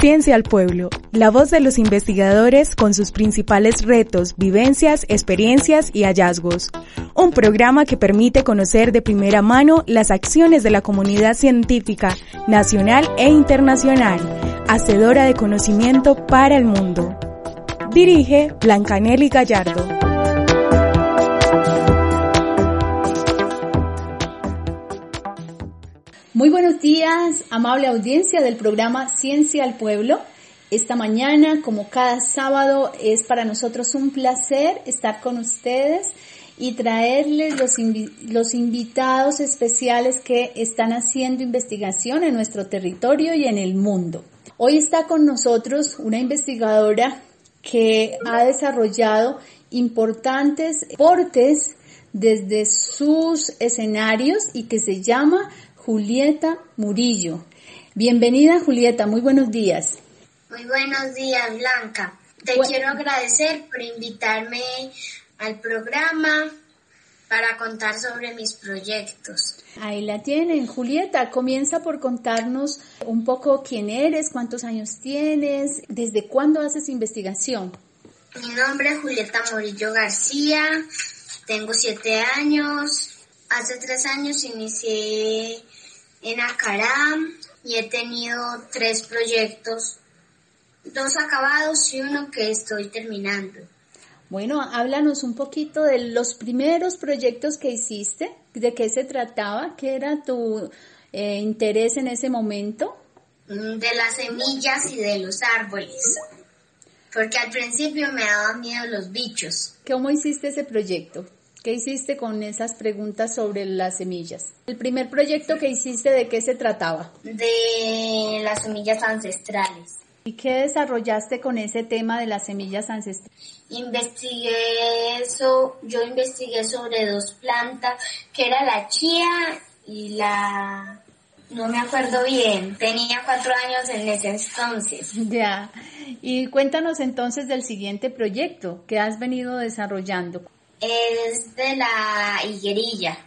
Ciencia al Pueblo, la voz de los investigadores con sus principales retos, vivencias, experiencias y hallazgos. Un programa que permite conocer de primera mano las acciones de la comunidad científica nacional e internacional, hacedora de conocimiento para el mundo. Dirige Blancanelli Gallardo. Muy buenos días, amable audiencia del programa Ciencia al Pueblo. Esta mañana, como cada sábado, es para nosotros un placer estar con ustedes y traerles los, los invitados especiales que están haciendo investigación en nuestro territorio y en el mundo. Hoy está con nosotros una investigadora que ha desarrollado importantes aportes desde sus escenarios y que se llama Julieta Murillo. Bienvenida Julieta, muy buenos días. Muy buenos días Blanca. Te quiero agradecer por invitarme al programa para contar sobre mis proyectos. Ahí la tienen. Julieta, comienza por contarnos un poco quién eres, cuántos años tienes, desde cuándo haces investigación. Mi nombre es Julieta Murillo García, tengo siete años. Hace tres años inicié en Acaram y he tenido tres proyectos, dos acabados y uno que estoy terminando. Bueno, háblanos un poquito de los primeros proyectos que hiciste, de qué se trataba, qué era tu eh, interés en ese momento. Mm, de las semillas y de los árboles, porque al principio me daban miedo los bichos. ¿Cómo hiciste ese proyecto? ¿Qué hiciste con esas preguntas sobre las semillas? El primer proyecto que hiciste, ¿de qué se trataba? De las semillas ancestrales. ¿Y qué desarrollaste con ese tema de las semillas ancestrales? Investigué eso, yo investigué sobre dos plantas, que era la chía y la... No me acuerdo bien, tenía cuatro años en ese entonces. Ya, y cuéntanos entonces del siguiente proyecto que has venido desarrollando es de la higuerilla.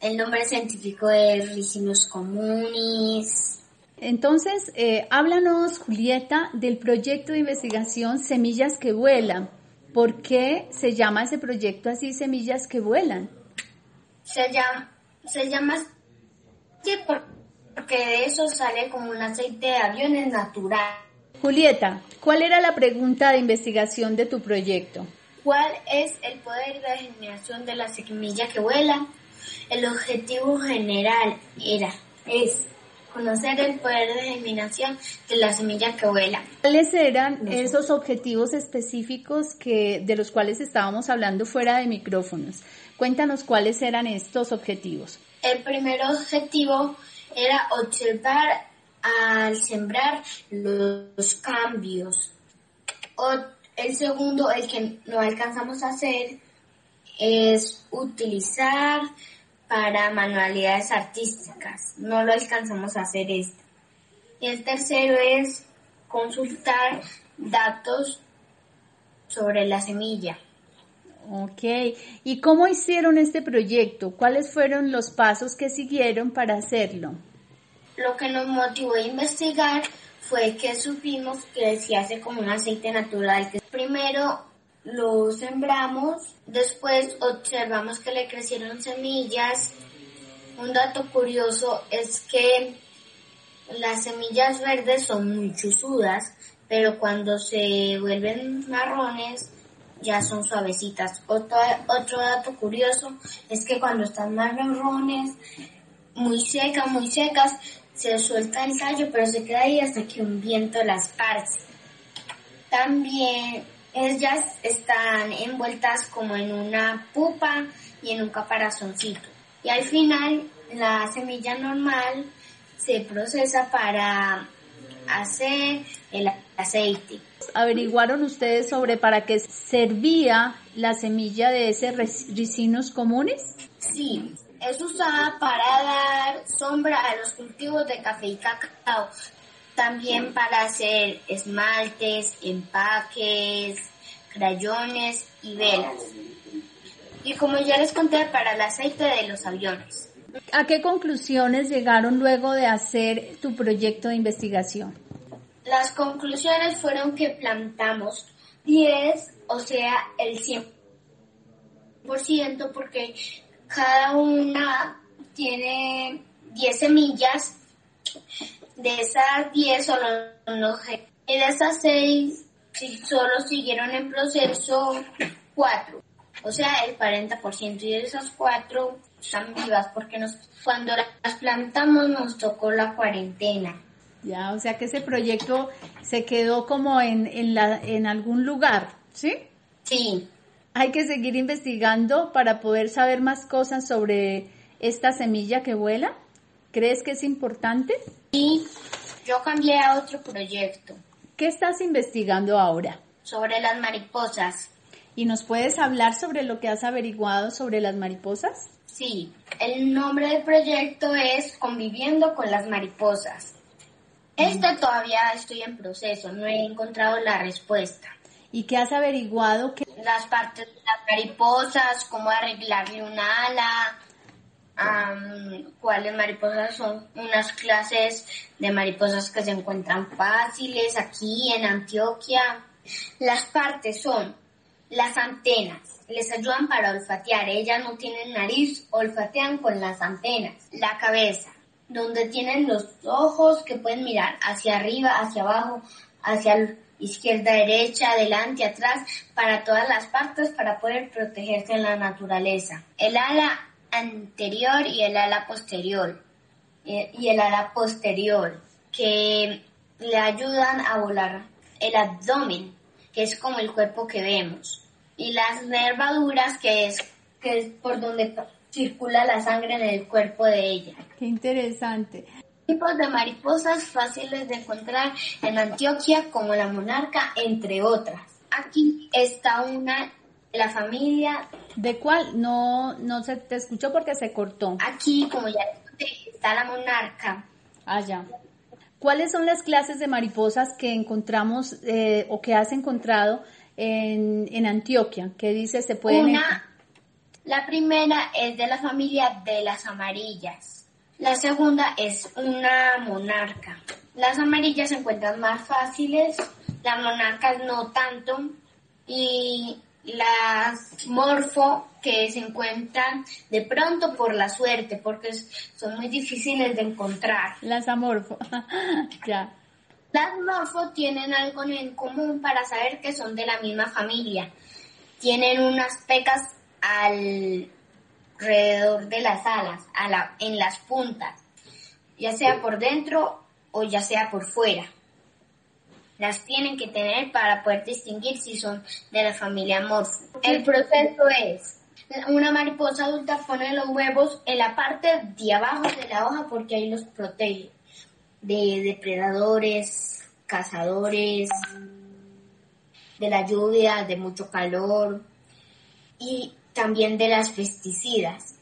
El nombre científico es Ricinus communis. Entonces, eh, háblanos, Julieta, del proyecto de investigación Semillas que Vuelan. ¿Por qué se llama ese proyecto así, Semillas que Vuelan? Se llama, se llama porque de eso sale como un aceite de aviones natural. Julieta, ¿cuál era la pregunta de investigación de tu proyecto? ¿Cuál es el poder de germinación de la semilla que vuela? El objetivo general era, es conocer el poder de germinación de la semilla que vuela. ¿Cuáles eran esos objetivos específicos que, de los cuales estábamos hablando fuera de micrófonos? Cuéntanos cuáles eran estos objetivos. El primer objetivo era observar al sembrar los cambios. El segundo, el que no alcanzamos a hacer, es utilizar para manualidades artísticas. No lo alcanzamos a hacer esto. Y el tercero es consultar datos sobre la semilla. Ok, ¿y cómo hicieron este proyecto? ¿Cuáles fueron los pasos que siguieron para hacerlo? Lo que nos motivó a investigar fue que supimos que se hace como un aceite natural. Que primero lo sembramos, después observamos que le crecieron semillas. Un dato curioso es que las semillas verdes son muy chuzudas, pero cuando se vuelven marrones ya son suavecitas. Otro, otro dato curioso es que cuando están marrones, muy secas, muy secas, se suelta el tallo, pero se queda ahí hasta que un viento las parce. También ellas están envueltas como en una pupa y en un caparazoncito. Y al final, la semilla normal se procesa para hacer el aceite. ¿Averiguaron ustedes sobre para qué servía la semilla de ese ricinos comunes? Sí, es usada para dar sombra a los cultivos de café y cacao. También para hacer esmaltes, empaques, crayones y velas. Y como ya les conté, para el aceite de los aviones. ¿A qué conclusiones llegaron luego de hacer tu proyecto de investigación? Las conclusiones fueron que plantamos 10, o sea, el 100%, porque cada una tiene 10 semillas. De esas 10 solo no y de esas 6 solo siguieron en proceso 4, o sea, el 40%. Y de esas 4 están vivas porque nos, cuando las plantamos nos tocó la cuarentena. Ya, o sea que ese proyecto se quedó como en, en, la, en algún lugar, ¿sí? Sí. Hay que seguir investigando para poder saber más cosas sobre esta semilla que vuela. ¿Crees que es importante? Sí, yo cambié a otro proyecto. ¿Qué estás investigando ahora? Sobre las mariposas. ¿Y nos puedes hablar sobre lo que has averiguado sobre las mariposas? Sí, el nombre del proyecto es Conviviendo con las mariposas. Este todavía estoy en proceso, no he encontrado la respuesta. ¿Y qué has averiguado? Que... Las partes de las mariposas, cómo arreglarle una ala, cuáles mariposas son unas clases de mariposas que se encuentran fáciles aquí en Antioquia. Las partes son las antenas, les ayudan para olfatear, ellas no tienen nariz, olfatean con las antenas. La cabeza, donde tienen los ojos que pueden mirar hacia arriba, hacia abajo, hacia izquierda, derecha, adelante, atrás, para todas las partes para poder protegerse en la naturaleza. El ala anterior y el ala posterior. Y el ala posterior, que le ayudan a volar. El abdomen, que es como el cuerpo que vemos. Y las nervaduras, que es, que es por donde circula la sangre en el cuerpo de ella. Qué interesante. Tipos de mariposas fáciles de encontrar en Antioquia como la monarca, entre otras. Aquí está una la familia. ¿De cuál? No, no se te escuchó porque se cortó. Aquí, como ya está la monarca. Ah, ya. ¿Cuáles son las clases de mariposas que encontramos eh, o que has encontrado en, en Antioquia? ¿Qué dice? Se pueden. Una, la primera es de la familia de las amarillas. La segunda es una monarca. Las amarillas se encuentran más fáciles, las monarcas no tanto. Y las morfo que se encuentran de pronto por la suerte, porque son muy difíciles de encontrar. Las amorfo, ya. Las morfo tienen algo en común para saber que son de la misma familia. Tienen unas pecas alrededor de las alas, a la, en las puntas, ya sea por dentro o ya sea por fuera. Las tienen que tener para poder distinguir si son de la familia Morpho. El proceso es, una mariposa adulta pone los huevos en la parte de abajo de la hoja porque ahí los protege de depredadores, cazadores, de la lluvia, de mucho calor y también de las pesticidas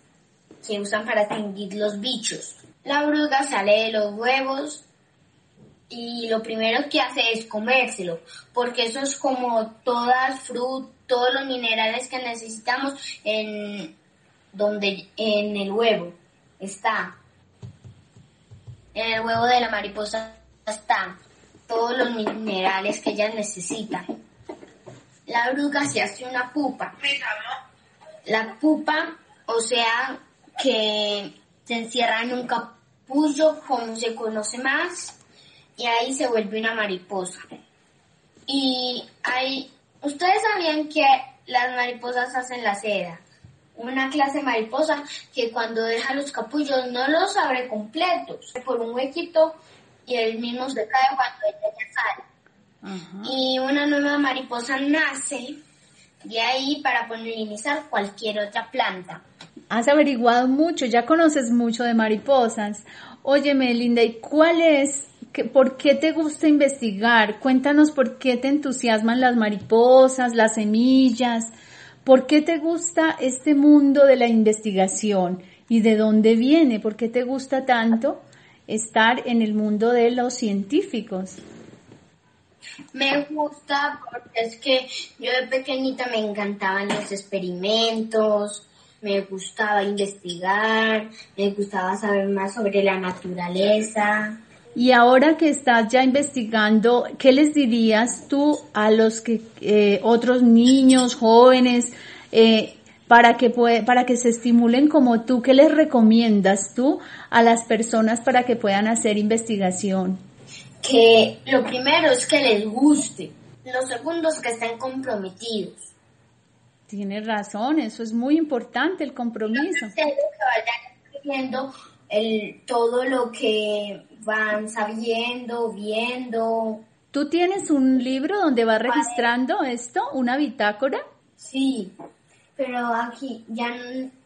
que usan para extinguir los bichos. La bruga sale de los huevos y lo primero que hace es comérselo, porque eso es como todas frutas, todos los minerales que necesitamos en donde en el huevo está. En el huevo de la mariposa están todos los minerales que ella necesita. La bruga se hace una pupa la pupa, o sea, que se encierra en un capullo, como se conoce más, y ahí se vuelve una mariposa. Y hay, ustedes sabían que las mariposas hacen la seda. Una clase de mariposa que cuando deja los capullos no los abre completos, por un huequito y el mismo se cae cuando ella sale. Y una nueva mariposa nace de ahí para polinizar cualquier otra planta. Has averiguado mucho, ya conoces mucho de mariposas. Oye, Melinda, ¿y cuál es, por qué te gusta investigar? Cuéntanos por qué te entusiasman las mariposas, las semillas, por qué te gusta este mundo de la investigación y de dónde viene, por qué te gusta tanto estar en el mundo de los científicos. Me gusta porque es que yo de pequeñita me encantaban los experimentos, me gustaba investigar, me gustaba saber más sobre la naturaleza. Y ahora que estás ya investigando, ¿qué les dirías tú a los que eh, otros niños, jóvenes, eh, para que para que se estimulen como tú? ¿Qué les recomiendas tú a las personas para que puedan hacer investigación? Que lo primero es que les guste, lo segundo es que estén comprometidos. Tienes razón, eso es muy importante el compromiso. Que vayan el, todo lo que van sabiendo, viendo. ¿Tú tienes un libro donde vas registrando esto, una bitácora? Sí, pero aquí ya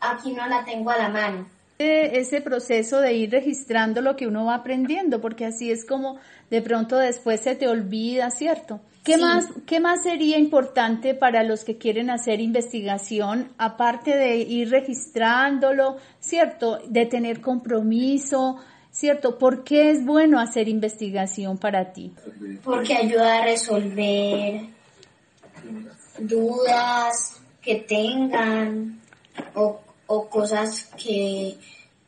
aquí no la tengo a la mano. Ese proceso de ir registrando lo que uno va aprendiendo, porque así es como de pronto después se te olvida, ¿cierto? ¿Qué más qué más sería importante para los que quieren hacer investigación aparte de ir registrándolo, ¿cierto? De tener compromiso, ¿cierto? ¿Por qué es bueno hacer investigación para ti? Porque ayuda a resolver dudas que tengan o, o cosas que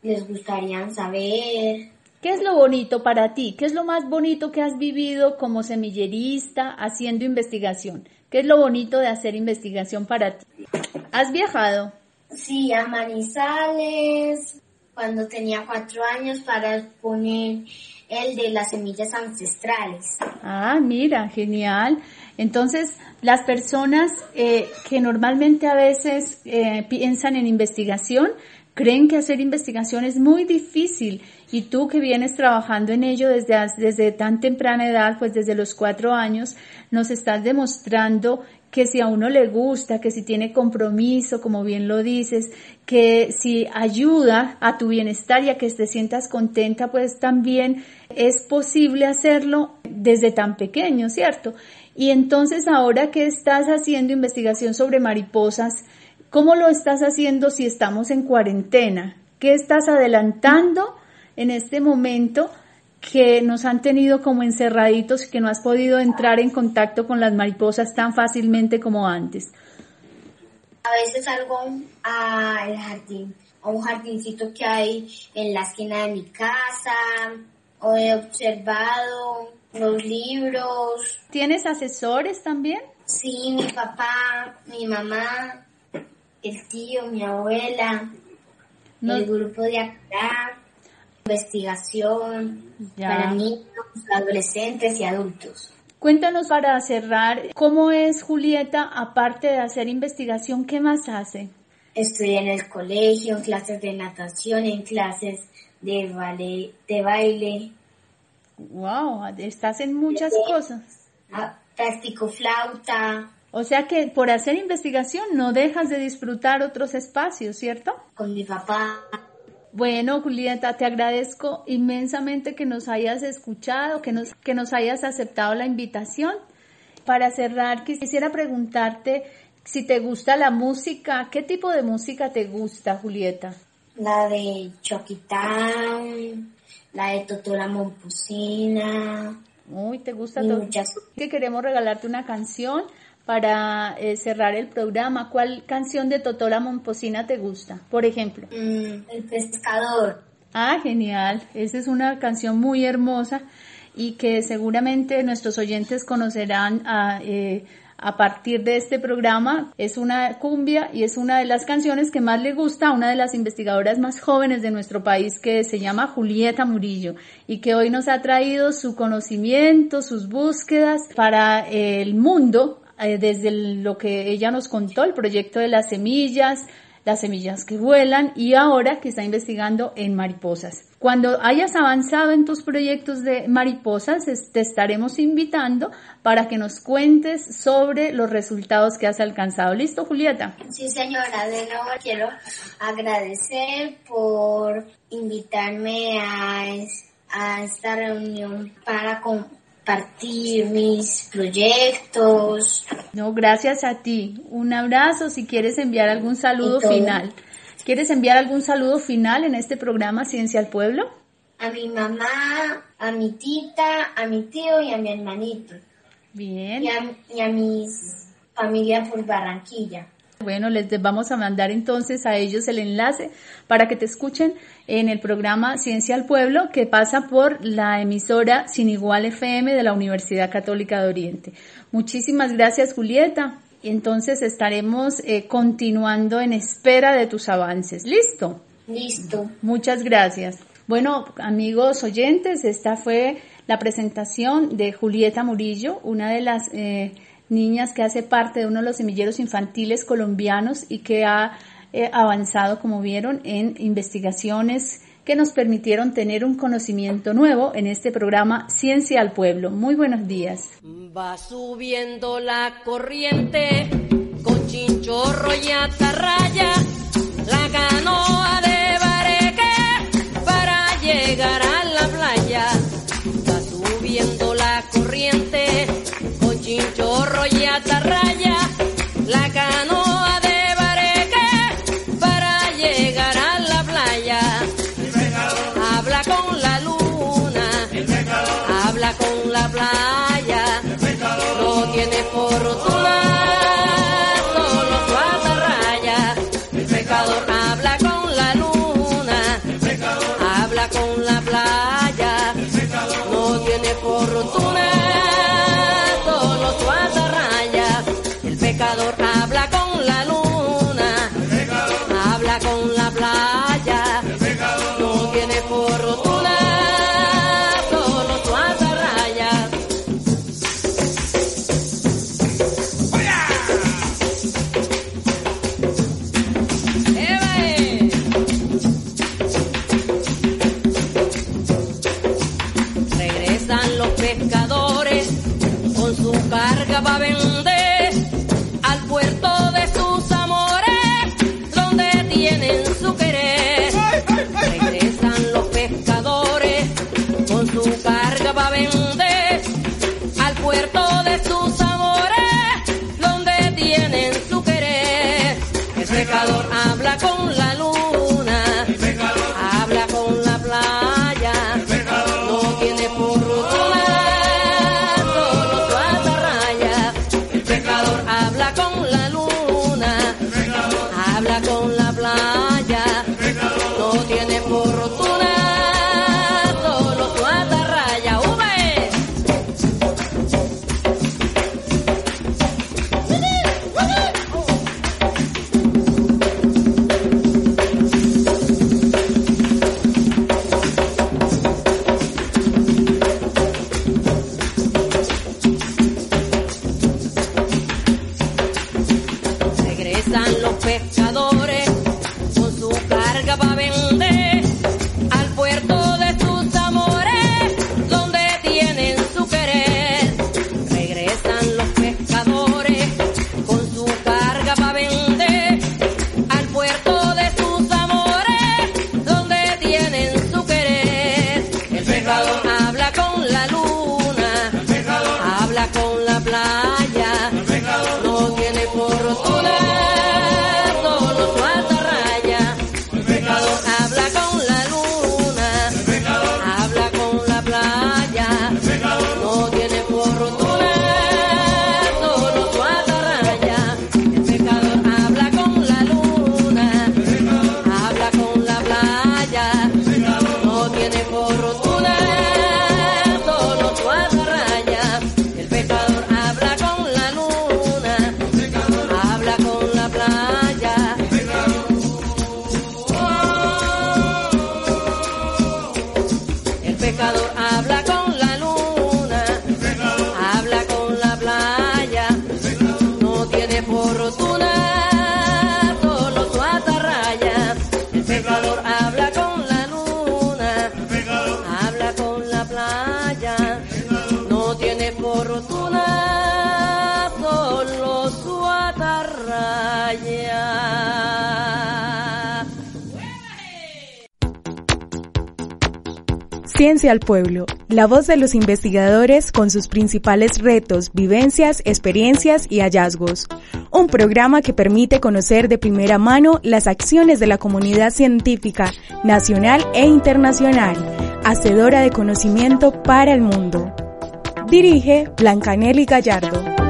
les gustaría saber. ¿Qué es lo bonito para ti? ¿Qué es lo más bonito que has vivido como semillerista haciendo investigación? ¿Qué es lo bonito de hacer investigación para ti? ¿Has viajado? Sí, a Manizales, cuando tenía cuatro años para poner el de las semillas ancestrales. Ah, mira, genial. Entonces, las personas eh, que normalmente a veces eh, piensan en investigación, creen que hacer investigación es muy difícil. Y tú que vienes trabajando en ello desde, desde tan temprana edad, pues desde los cuatro años, nos estás demostrando que si a uno le gusta, que si tiene compromiso, como bien lo dices, que si ayuda a tu bienestar y a que te sientas contenta, pues también es posible hacerlo desde tan pequeño, ¿cierto? Y entonces ahora que estás haciendo investigación sobre mariposas, ¿cómo lo estás haciendo si estamos en cuarentena? ¿Qué estás adelantando en este momento que nos han tenido como encerraditos y que no has podido entrar en contacto con las mariposas tan fácilmente como antes? A veces salgo al jardín, a un jardincito que hay en la esquina de mi casa, o he observado los libros. ¿Tienes asesores también? Sí, mi papá, mi mamá, el tío, mi abuela, el grupo de acá investigación para niños, adolescentes y adultos. Cuéntanos para cerrar, ¿cómo es Julieta, aparte de hacer investigación, qué más hace? Estoy en el colegio, en clases de natación, en clases de, ballet, de baile. Wow, estás en muchas cosas. Ah, practico flauta. O sea que por hacer investigación no dejas de disfrutar otros espacios, ¿cierto? Con mi papá. Bueno, Julieta, te agradezco inmensamente que nos hayas escuchado, que nos, que nos hayas aceptado la invitación. Para cerrar, quisiera preguntarte si te gusta la música, ¿qué tipo de música te gusta, Julieta? La de Choquitán, la de Totola Momposina. Uy, ¿te gusta todo? Que queremos regalarte una canción para eh, cerrar el programa, ¿cuál canción de Totola Momposina te gusta, por ejemplo? Mm, el pescador. Ah, genial. Esa es una canción muy hermosa y que seguramente nuestros oyentes conocerán a, eh, a partir de este programa. Es una cumbia y es una de las canciones que más le gusta a una de las investigadoras más jóvenes de nuestro país que se llama Julieta Murillo y que hoy nos ha traído su conocimiento, sus búsquedas para el mundo eh, desde lo que ella nos contó, el proyecto de las semillas, las semillas que vuelan y ahora que está investigando en mariposas. Cuando hayas avanzado en tus proyectos de mariposas, te estaremos invitando para que nos cuentes sobre los resultados que has alcanzado. ¿Listo, Julieta? Sí, señora. De nuevo quiero agradecer por invitarme a, esta reunión para compartir mis proyectos. No, gracias a ti. Un abrazo si quieres enviar algún saludo final. ¿Quieres enviar algún saludo final en este programa Ciencia al Pueblo? A mi mamá, a mi tita, a mi tío y a mi hermanito. Bien. Y a, y a mis familia por Barranquilla. Bueno, les vamos a mandar entonces a ellos el enlace para que te escuchen en el programa Ciencia al Pueblo que pasa por la emisora Sin Igual FM de la Universidad Católica de Oriente. Muchísimas gracias, Julieta entonces estaremos eh, continuando en espera de tus avances. ¿Listo? Listo. Muchas gracias. Bueno, amigos oyentes, esta fue la presentación de Julieta Murillo, una de las eh, niñas que hace parte de uno de los semilleros infantiles colombianos y que ha eh, avanzado, como vieron, en investigaciones que nos permitieron tener un conocimiento nuevo en este programa Ciencia al Pueblo. Muy buenos días. Va subiendo la corriente con chinchorro y atarraya, la chinchorro pescador. Al Pueblo, la voz de los investigadores con sus principales retos, vivencias, experiencias y hallazgos. Un programa que permite conocer de primera mano las acciones de la comunidad científica nacional e internacional, hacedora de conocimiento para el mundo. Dirige Blancanelli Gallardo.